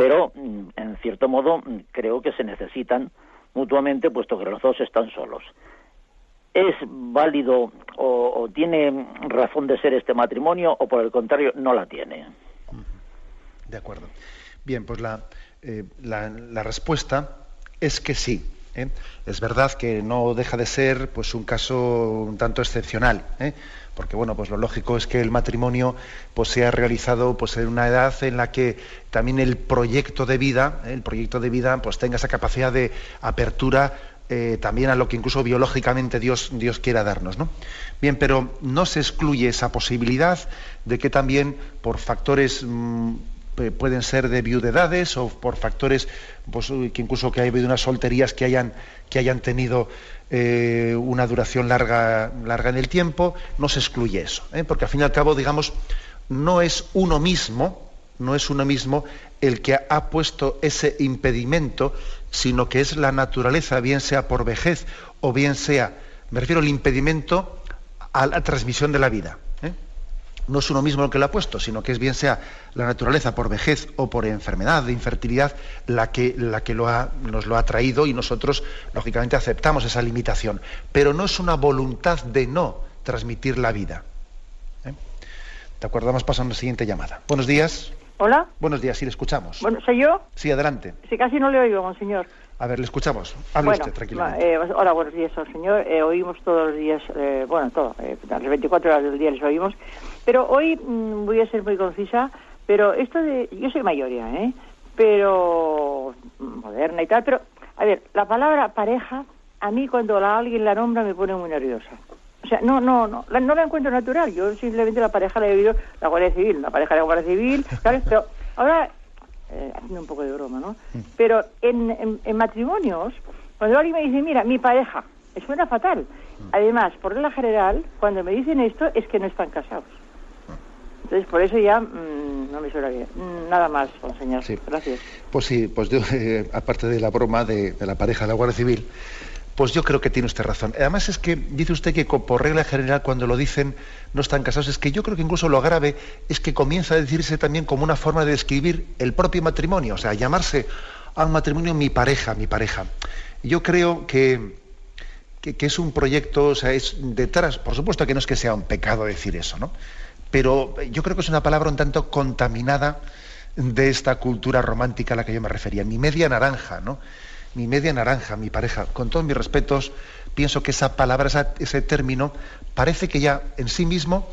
Pero, mm, en cierto modo, mm, creo que se necesitan mutuamente, puesto que los dos están solos. ¿Es válido o, tiene razón de ser este matrimonio o por el contrario no la tiene? De acuerdo. Bien, pues la, eh, la, respuesta es que sí. ¿eh? Es verdad que no deja de ser pues, un caso un tanto excepcional. ¿eh? Porque bueno, pues lo lógico es que el matrimonio pues sea realizado pues en una edad en la que también el proyecto de vida, el proyecto de vida pues tenga esa capacidad de apertura eh, también a lo que incluso biológicamente Dios, Dios quiera darnos. ¿no? Bien, pero no se excluye esa posibilidad de que también por factores mm, pueden ser de viudedades o por factores pues, que incluso que haya habido unas solterías que hayan, que hayan tenido eh, una duración larga, larga en el tiempo, no se excluye eso, ¿eh? porque al fin y al cabo, digamos, no es uno mismo, no es uno mismo el que ha puesto ese impedimento sino que es la naturaleza, bien sea por vejez o bien sea, me refiero al impedimento a la transmisión de la vida. ¿Eh? No es uno mismo el que lo ha puesto, sino que es bien sea la naturaleza por vejez o por enfermedad, de infertilidad, la que, la que lo ha, nos lo ha traído y nosotros, lógicamente, aceptamos esa limitación. Pero no es una voluntad de no transmitir la vida. ¿eh? De acuerdo, vamos pasando a la siguiente llamada. Buenos días. Hola. Buenos días, sí, le escuchamos. Bueno, ¿soy yo? Sí, adelante. Sí, casi no le oigo, monseñor. A ver, le escuchamos. Hable usted, tranquilamente. Eh, hola, buenos días, señor. Eh, oímos todos los días, eh, bueno, todo, eh, las 24 horas del día les oímos. Pero hoy mm, voy a ser muy concisa, pero esto de... Yo soy mayoría, ¿eh? Pero... moderna y tal, pero... A ver, la palabra pareja, a mí cuando la, alguien la nombra me pone muy nerviosa. O sea, no, no, no, la, no la encuentro natural. Yo simplemente la pareja la he vivido, la Guardia Civil, la pareja de la Guardia Civil, ¿sabes? Pero ahora, eh, haciendo un poco de broma, ¿no? Mm. Pero en, en, matrimonios, cuando alguien me dice, mira, mi pareja, suena fatal. Mm. Además, por regla general, cuando me dicen esto es que no están casados. Entonces, por eso ya mm, no me suena bien. Mm, nada más, señor. Sí. Gracias. Pues sí, pues yo, eh, aparte de la broma de, de la pareja de la Guardia Civil, pues yo creo que tiene usted razón. Además es que dice usted que por regla general cuando lo dicen no están casados, es que yo creo que incluso lo grave es que comienza a decirse también como una forma de describir el propio matrimonio, o sea, llamarse a un matrimonio mi pareja, mi pareja. Yo creo que, que, que es un proyecto, o sea, es detrás, por supuesto que no es que sea un pecado decir eso, ¿no? Pero yo creo que es una palabra un tanto contaminada de esta cultura romántica a la que yo me refería, mi media naranja, ¿no? Mi media naranja, mi pareja. Con todos mis respetos, pienso que esa palabra, ese término, parece que ya en sí mismo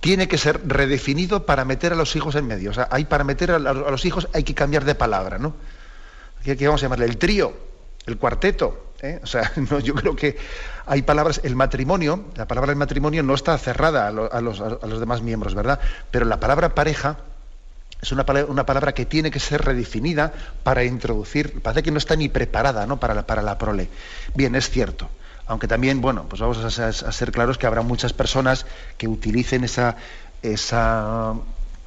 tiene que ser redefinido para meter a los hijos en medio. O sea, hay, para meter a, los hijos hay que cambiar de palabra, ¿no? ¿Qué, qué vamos a llamarle? El trío, el cuarteto. ¿eh? O sea, yo creo que hay palabras, el matrimonio, la palabra del matrimonio no está cerrada a, a los, a los demás miembros, ¿verdad? Pero la palabra pareja es una palabra, una palabra que tiene que ser redefinida para introducir, parece que no está ni preparada ¿no? Para, la, para la prole. Bien, es cierto. Aunque también, bueno, pues vamos a, a ser claros que habrá muchas personas que utilicen esa, esa,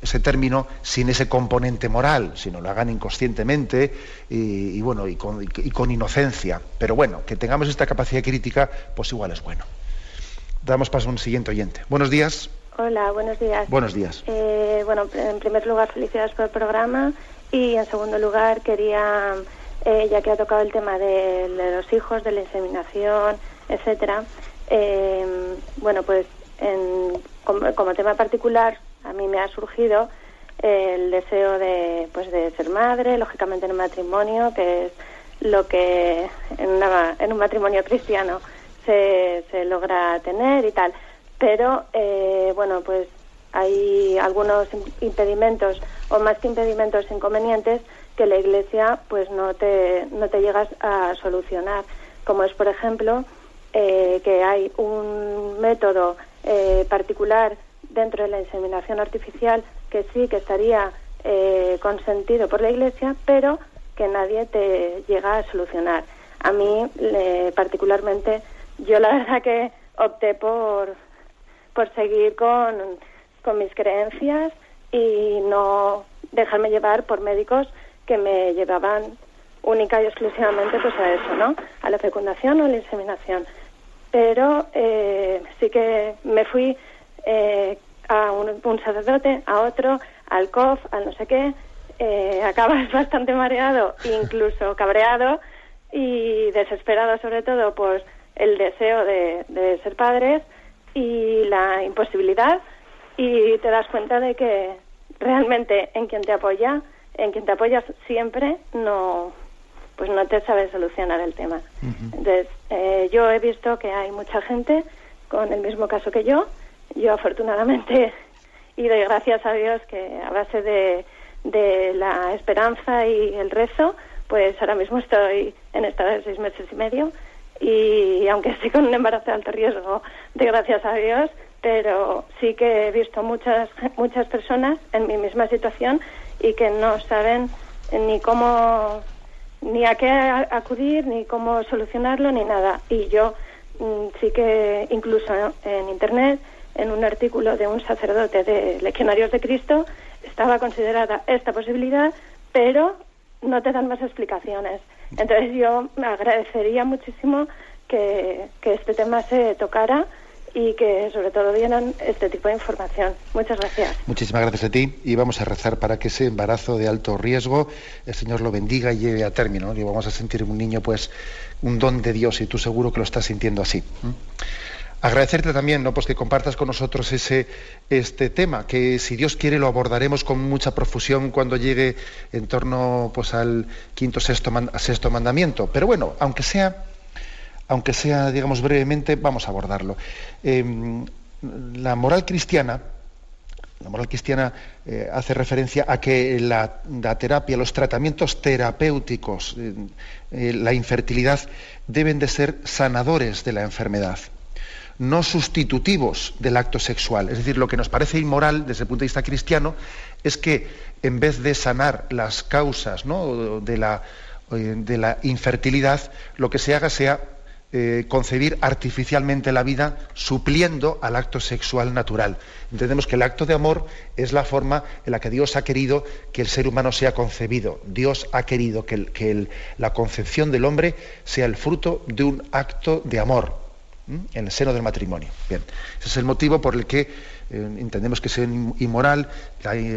ese término sin ese componente moral, sino lo hagan inconscientemente y, y bueno, y con, y con inocencia. Pero bueno, que tengamos esta capacidad crítica, pues igual es bueno. Damos paso a un siguiente oyente. Buenos días. Hola, buenos días. Buenos días. Eh, bueno, en primer lugar, felicidades por el programa y en segundo lugar quería, eh, ya que ha tocado el tema de, de los hijos, de la inseminación, etcétera, eh, bueno, pues en- como, como tema particular a mí me ha surgido el deseo de, pues de ser madre, lógicamente en un matrimonio, que es lo que en, una- en un matrimonio cristiano se, se logra tener y tal. Pero, eh, bueno, pues hay algunos im- impedimentos, o más que impedimentos, inconvenientes, que la Iglesia pues no te, no te llegas a solucionar. Como es, por ejemplo, eh, que hay un método eh, particular dentro de la inseminación artificial que sí que estaría eh, consentido por la Iglesia, pero que nadie te llega a solucionar. A mí, le- particularmente, yo la verdad que opté por, por seguir con, con mis creencias y no dejarme llevar por médicos que me llevaban única y exclusivamente pues a eso, ¿no? A la fecundación o la inseminación. Pero eh, sí que me fui eh, a un, un sacerdote, a otro, al COF, al no sé qué. Eh, acabas bastante mareado, incluso cabreado y desesperado sobre todo por el deseo de, de ser padres y la imposibilidad y te das cuenta de que realmente en quien te apoya, en quien te apoyas siempre, no pues no te sabe solucionar el tema. Entonces, eh, yo he visto que hay mucha gente con el mismo caso que yo. Yo afortunadamente y doy gracias a Dios que a base de, de la esperanza y el rezo, pues ahora mismo estoy en estado de seis meses y medio. Y aunque estoy con un embarazo de alto riesgo, de gracias a Dios, pero sí que he visto muchas muchas personas en mi misma situación y que no saben ni cómo ni a qué acudir ni cómo solucionarlo ni nada. Y yo mm, sí que incluso en internet en un artículo de un sacerdote de Legionarios de Cristo estaba considerada esta posibilidad pero no te dan más explicaciones entonces yo me agradecería muchísimo que, que este tema se tocara y que sobre todo dieran este tipo de información. Muchas gracias. Muchísimas gracias a ti y vamos a rezar para que ese embarazo de alto riesgo el Señor lo bendiga y lleve a término. ¿no? Y vamos a sentir en un niño pues un don de Dios y tú seguro que lo estás sintiendo así. ¿m? Agradecerte también, ¿no? Pues que compartas con nosotros ese este tema, que si Dios quiere lo abordaremos con mucha profusión cuando llegue en torno pues al quinto sexto, sexto mandamiento. Pero bueno, aunque sea aunque sea, digamos, brevemente, vamos a abordarlo. Eh, la moral cristiana, la moral cristiana eh, hace referencia a que la, la terapia, los tratamientos terapéuticos, eh, eh, la infertilidad, deben de ser sanadores de la enfermedad. No sustitutivos del acto sexual. Es decir, lo que nos parece inmoral desde el punto de vista cristiano es que en vez de sanar las causas de, la, eh, de la infertilidad, lo que se haga sea eh, concebir artificialmente la vida supliendo al acto sexual natural. Entendemos que el acto de amor es la forma en la que Dios ha querido que el ser humano sea concebido. Dios ha querido que, la concepción del hombre sea el fruto de un acto de amor en el seno del matrimonio. Bien, ese es el motivo por el que eh, entendemos que es inmoral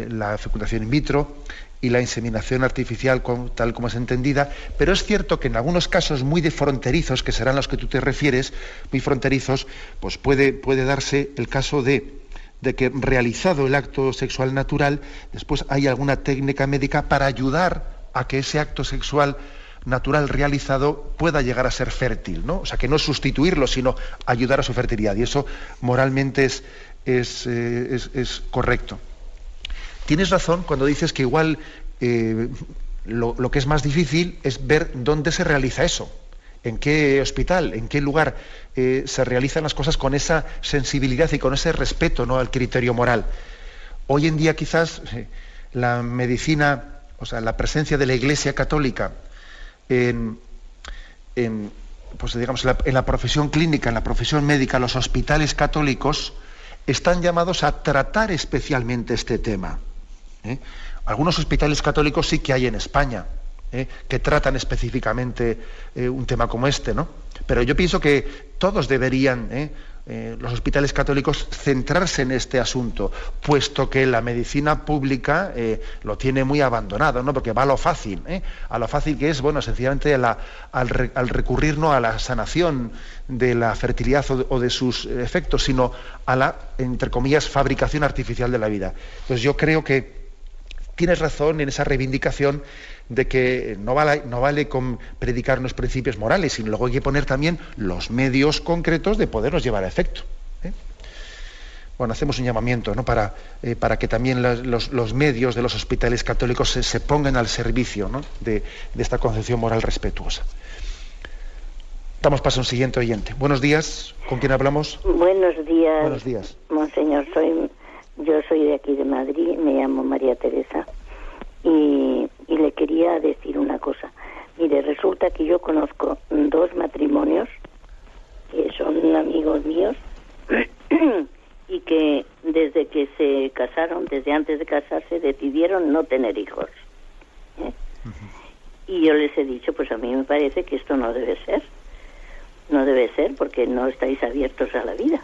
la fecundación in vitro, y la inseminación artificial tal como es entendida, pero es cierto que en algunos casos muy de fronterizos, que serán los que tú te refieres, muy fronterizos, pues puede, puede darse el caso de, de que realizado el acto sexual natural, después hay alguna técnica médica para ayudar a que ese acto sexual natural realizado pueda llegar a ser fértil, ¿no? O sea, que no sustituirlo, sino ayudar a su fertilidad. Y eso moralmente es, es, eh, es correcto. Tienes razón cuando dices que igual eh, lo, que es más difícil es ver dónde se realiza eso, en qué hospital, en qué lugar eh, se realizan las cosas con esa sensibilidad y con ese respeto ¿no? al criterio moral. Hoy en día quizás la medicina, o sea, la presencia de la Iglesia Católica en, pues, digamos, en la profesión clínica, en la profesión médica, los hospitales católicos, están llamados a tratar especialmente este tema. ¿eh? Algunos hospitales católicos sí que hay en España, ¿eh? que tratan específicamente eh, un tema como este, ¿no? Pero yo pienso que todos deberían, los hospitales católicos, centrarse en este asunto, puesto que la medicina pública lo tiene muy abandonado, ¿no? Porque va a lo fácil, a lo fácil que es, bueno, sencillamente al, recurrir no a la sanación de la fertilidad o de, sus efectos, sino a la, entre comillas, fabricación artificial de la vida. Entonces yo creo que tienes razón en esa reivindicación de que no vale, no vale con predicar unos principios morales, sino luego hay que poner también los medios concretos de poderlos llevar a efecto. ¿eh? Bueno, hacemos un llamamiento ¿no? para, eh, para que también los, medios de los hospitales católicos se, pongan al servicio de, esta concepción moral respetuosa. Damos paso a un siguiente oyente. Buenos días, ¿con quién hablamos? Buenos días. Buenos días. Monseñor, soy yo soy de aquí de Madrid, me llamo María Teresa y, quería decir una cosa. Mire, resulta que yo conozco dos matrimonios que son amigos míos y que desde que se casaron, desde antes de casarse, decidieron no tener hijos. ¿eh? Y yo les he dicho, pues a mí me parece que esto no debe ser. No debe ser porque no estáis abiertos a la vida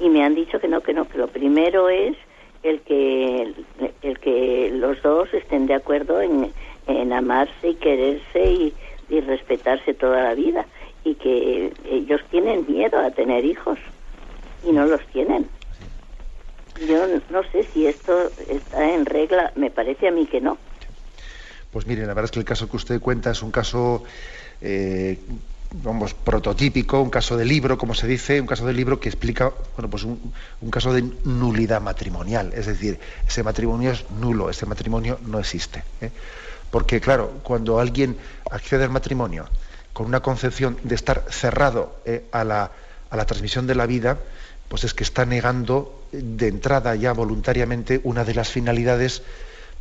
y me han dicho que no, que no, que lo primero es el que, el que los dos estén de acuerdo en, amarse y quererse y, respetarse toda la vida y que ellos tienen miedo a tener hijos y no los tienen. Yo no sé si esto está en regla, me parece a mí que no. Pues mire, la verdad es que el caso que usted cuenta es un caso eh, vamos, prototípico, un caso de libro, como se dice, un caso de libro que explica, bueno, pues un, caso de nulidad matrimonial. Es decir, ese matrimonio es nulo, ese matrimonio no existe. ¿eh? Porque, claro, cuando alguien accede al matrimonio con una concepción de estar cerrado ¿eh? a, la, a transmisión de la vida, pues es que está negando de entrada ya voluntariamente una de las finalidades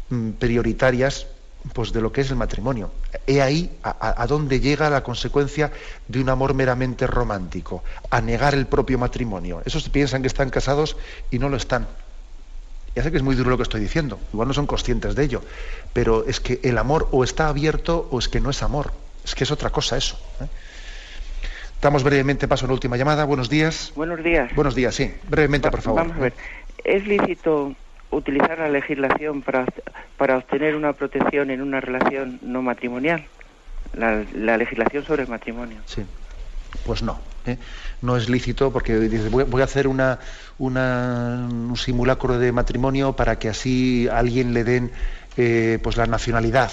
mm, prioritarias pues de lo que es el matrimonio. He ahí a, dónde llega la consecuencia de un amor meramente romántico, a negar el propio matrimonio. Esos piensan que están casados y no lo están. Ya sé que es muy duro lo que estoy diciendo, igual no son conscientes de ello, pero es que el amor o está abierto o es que no es amor, es que es otra cosa eso. ¿eh? Damos brevemente paso a la última llamada. Buenos días. Buenos días. Buenos días, sí. Brevemente, por favor. Vamos a ver. ¿Es lícito utilizar la legislación para, para obtener una protección en una relación no matrimonial, la, legislación sobre el matrimonio. Sí, pues no. ¿eh? No es lícito porque dice, voy, a hacer un simulacro de matrimonio para que así a alguien le den eh, pues la nacionalidad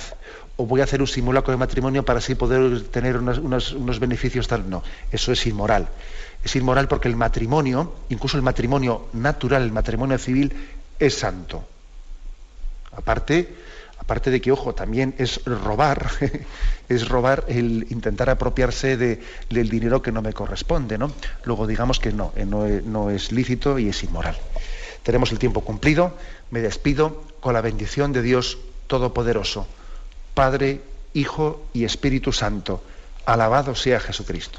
o voy a hacer un simulacro de matrimonio para así poder tener unos, beneficios tal. No, eso es inmoral. Es inmoral porque el matrimonio, incluso el matrimonio natural, el matrimonio civil, es santo. Aparte, aparte de que, ojo, también es robar, es robar el intentar apropiarse de, del dinero que no me corresponde, ¿no? Luego digamos que no, eh, no, no es lícito y es inmoral. Tenemos el tiempo cumplido, me despido con la bendición de Dios Todopoderoso, Padre, Hijo y Espíritu Santo. Alabado sea Jesucristo.